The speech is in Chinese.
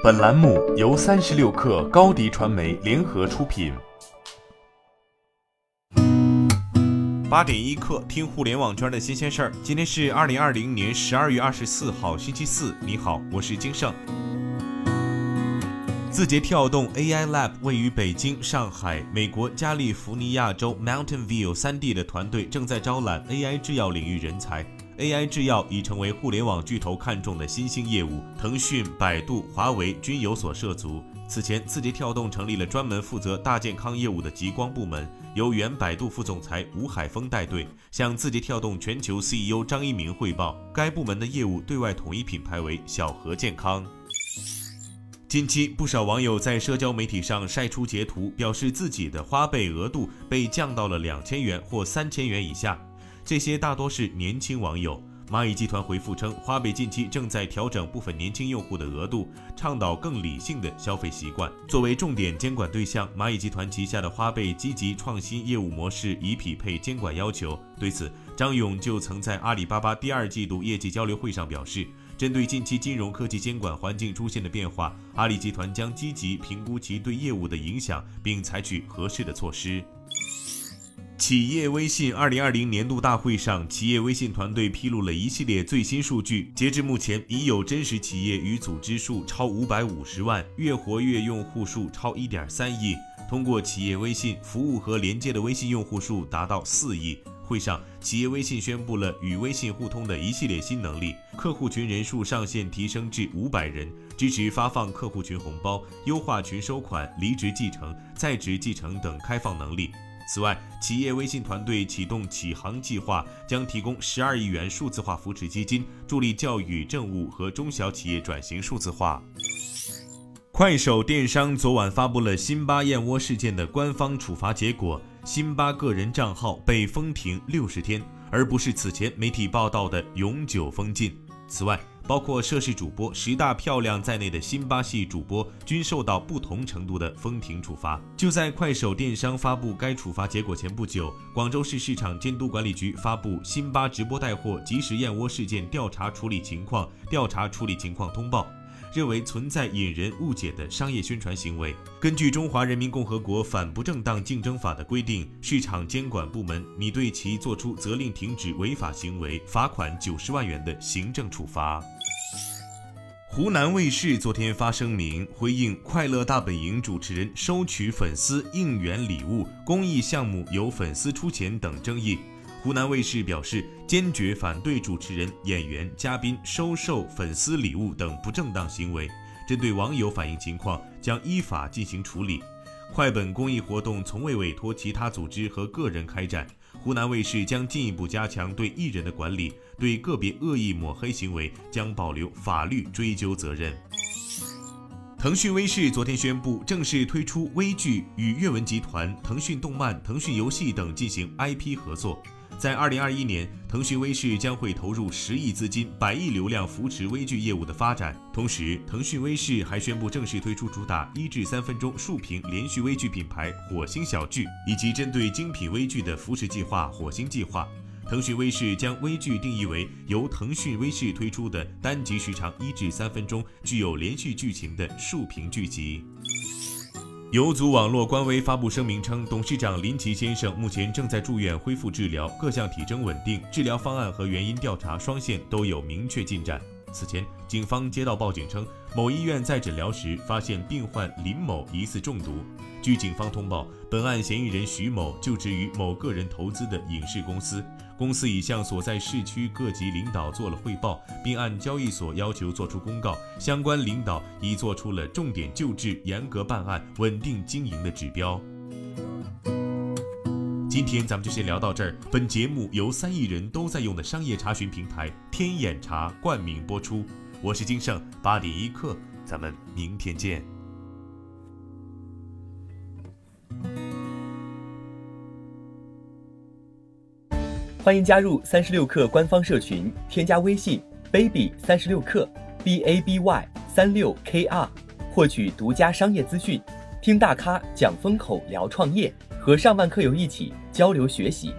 本栏目由三十六氪高低传媒联合出品。八点一刻，听互联网圈的新鲜事儿。今天是二零二零年十二月二十四号，星期四。你好，我是金盛。字节跳动 AI Lab 位于北京、上海、美国加利福尼亚州 Mountain View 三地的团队正在招揽 AI 制药领域人才。AI 制药已成为互联网巨头看中的新兴业务，腾讯、百度、华为均有所涉足。此前，字节跳动成立了专门负责大健康业务的极光部门，由原百度副总裁吴海峰带队，向字节跳动全球 CEO 张一鸣汇报。该部门的业务对外统一品牌为小何健康。近期，不少网友在社交媒体上晒出截图，表示自己的花呗额度被降到了两千元或三千元以下。这些大多是年轻网友。蚂蚁集团回复称，花呗近期正在调整部分年轻用户的额度，倡导更理性的消费习惯。作为重点监管对象，蚂蚁集团旗下的花呗积极创新业务模式，以匹配监管要求。对此，张勇就曾在阿里巴巴第二季度业绩交流会上表示，针对近期金融科技监管环境出现的变化，阿里集团将积极评估其对业务的影响，并采取合适的措施。企业微信二零二零年度大会上，企业微信团队披露了一系列最新数据。截至目前，已有真实企业与组织数超五百五十万，月活跃用户数超一点三亿，通过企业微信服务和连接的微信用户数达到四亿。会上，企业微信宣布了与微信互通的一系列新能力，客户群人数上限提升至五百人，支持发放客户群红包，优化群收款、离职继承、在职继承等开放能力。此外，企业微信团队启动启航计划，将提供十二亿元数字化扶持基金，助力教育、政务和中小企业转型数字化。快手电商昨晚发布了辛巴燕窝事件的官方处罚结果，辛巴个人账号被封停六十天，而不是此前媒体报道的永久封禁。此外，包括涉事主播十大漂亮在内的辛巴系主播均受到不同程度的封停处罚。就在快手电商发布该处罚结果前不久，广州市市场监督管理局发布辛巴直播带货及时燕窝事件调查处理情况调查处理情况通报。认为存在引人误解的商业宣传行为。根据《中华人民共和国反不正当竞争法》的规定，市场监管部门拟对其作出责令停止违法行为、罚款九十万元的行政处罚。湖南卫视昨天发声明回应《快乐大本营》主持人收取粉丝应援礼物、公益项目由粉丝出钱等争议。湖南卫视表示，坚决反对主持人、演员、嘉宾收受粉丝礼物等不正当行为。针对网友反映情况，将依法进行处理。快本公益活动从未委托其他组织和个人开展。湖南卫视将进一步加强对艺人的管理，对个别恶意抹黑行为将保留法律追究责任。腾讯微视昨天宣布正式推出微剧，与阅文集团、腾讯动漫、腾讯游戏等进行 IP 合作。在二零二一年，腾讯微视将会投入十亿资金、百亿流量扶持微剧业务的发展。同时，腾讯微视还宣布正式推出主打一至三分钟竖屏连续微剧品牌“火星小剧”，以及针对精品微剧的扶持计划“火星计划”。腾讯微视将微剧定义为由腾讯微视推出的单集时长一至三分钟、具有连续剧情的竖屏剧集。游族网络官微发布声明称，董事长林奇先生目前正在住院恢复治疗，各项体征稳定，治疗方案和原因调查双线都有明确进展。此前，警方接到报警称，某医院在诊疗时发现病患林某疑似中毒。据警方通报，本案嫌疑人徐某就职于某个人投资的影视公司，公司已向所在市区各级领导做了汇报，并按交易所要求作出公告，相关领导已做出了重点救治、严格办案、稳定经营的指标。今天咱们就先聊到这儿。本节目由三亿人都在用的商业查询平台天眼查冠名播出。我是金盛，八点一刻，咱们明天见。欢迎加入三十六氪官方社群，添加微信 baby 三十六氪 b a b y 三六 k r，获取独家商业资讯，听大咖讲风口，聊创业。和上万课友一起交流学习。